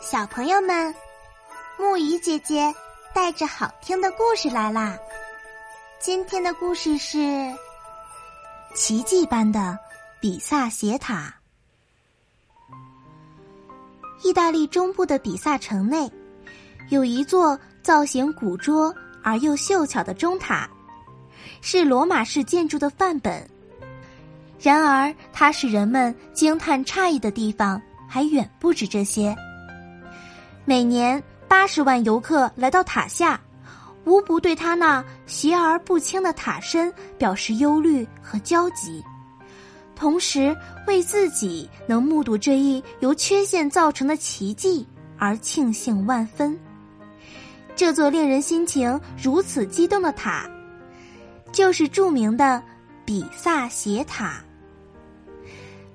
小朋友们，木鱼姐姐带着好听的故事来啦！今天的故事是奇迹般的比萨斜塔。意大利中部的比萨城内，有一座造型古拙而又秀巧的钟塔，是罗马式建筑的范本。然而，它使人们惊叹诧异的地方还远不止这些。每年八十万游客来到塔下，无不对他那斜而不倾的塔身表示忧虑和焦急，同时为自己能目睹这一由缺陷造成的奇迹而庆幸万分。这座令人心情如此激动的塔，就是著名的比萨斜塔。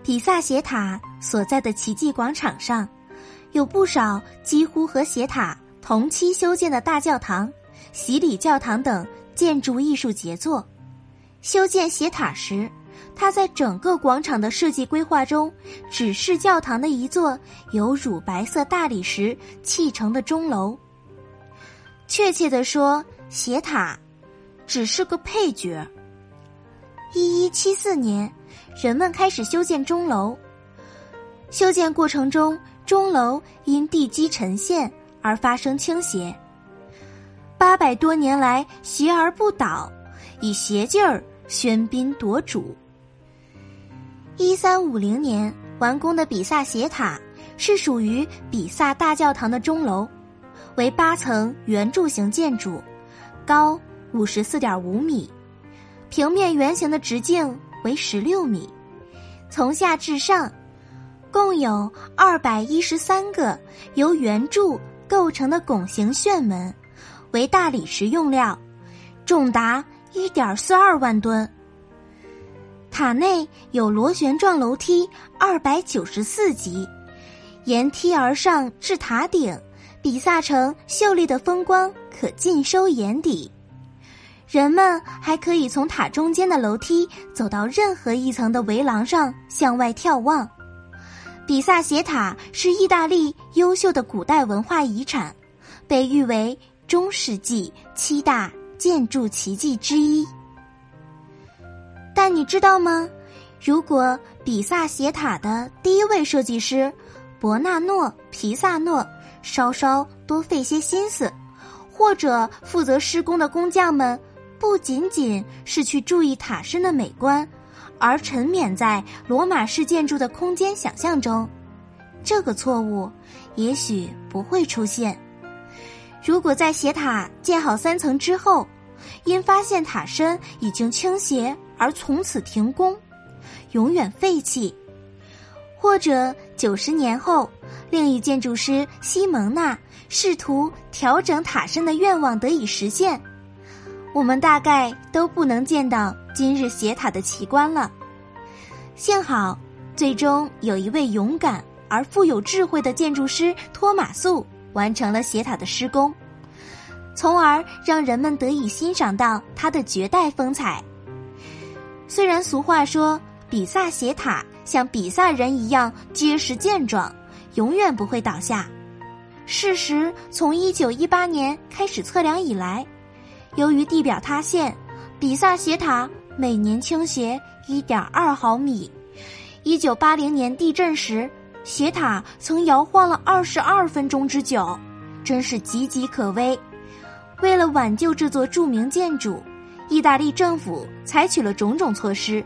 比萨斜塔所在的奇迹广场上。有不少几乎和斜塔同期修建的大教堂、洗礼教堂等建筑艺术杰作。修建斜塔时，它在整个广场的设计规划中，只是教堂的一座由乳白色大理石砌成的钟楼。确切的说，斜塔只是个配角。一一七四年，人们开始修建钟楼。修建过程中。钟楼因地基沉陷而发生倾斜，八百多年来斜而不倒，以斜劲儿喧宾夺主。一三五零年完工的比萨斜塔是属于比萨大教堂的钟楼，为八层圆柱形建筑，高五十四点五米，平面圆形的直径为十六米，从下至上。共有二百一十三个由圆柱构成的拱形旋门，为大理石用料，重达一点四二万吨。塔内有螺旋状楼梯二百九十四级，沿梯而上至塔顶，比萨城秀丽的风光可尽收眼底。人们还可以从塔中间的楼梯走到任何一层的围廊上向外眺望。比萨斜塔是意大利优秀的古代文化遗产，被誉为中世纪七大建筑奇迹之一。但你知道吗？如果比萨斜塔的第一位设计师伯纳诺·皮萨诺稍稍多费些心思，或者负责施工的工匠们不仅仅是去注意塔身的美观。而沉湎在罗马式建筑的空间想象中，这个错误也许不会出现。如果在斜塔建好三层之后，因发现塔身已经倾斜而从此停工，永远废弃；或者九十年后，另一建筑师西蒙娜试图调整塔身的愿望得以实现。我们大概都不能见到今日斜塔的奇观了。幸好，最终有一位勇敢而富有智慧的建筑师托马素完成了斜塔的施工，从而让人们得以欣赏到它的绝代风采。虽然俗话说比萨斜塔像比萨人一样结实健壮，永远不会倒下，事实从一九一八年开始测量以来。由于地表塌陷，比萨斜塔每年倾斜一点二毫米。一九八零年地震时，斜塔曾摇晃了二十二分钟之久，真是岌岌可危。为了挽救这座著名建筑，意大利政府采取了种种措施。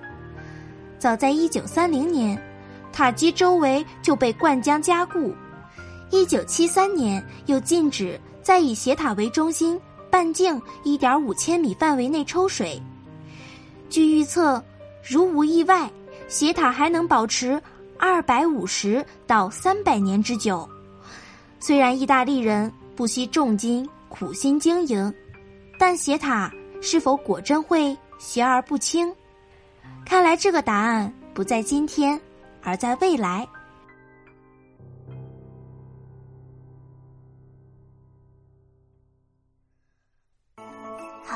早在一九三零年，塔基周围就被灌浆加固；一九七三年，又禁止在以斜塔为中心。半径一点五千米范围内抽水。据预测，如无意外，斜塔还能保持二百五十到三百年之久。虽然意大利人不惜重金苦心经营，但斜塔是否果真会斜而不倾？看来这个答案不在今天，而在未来。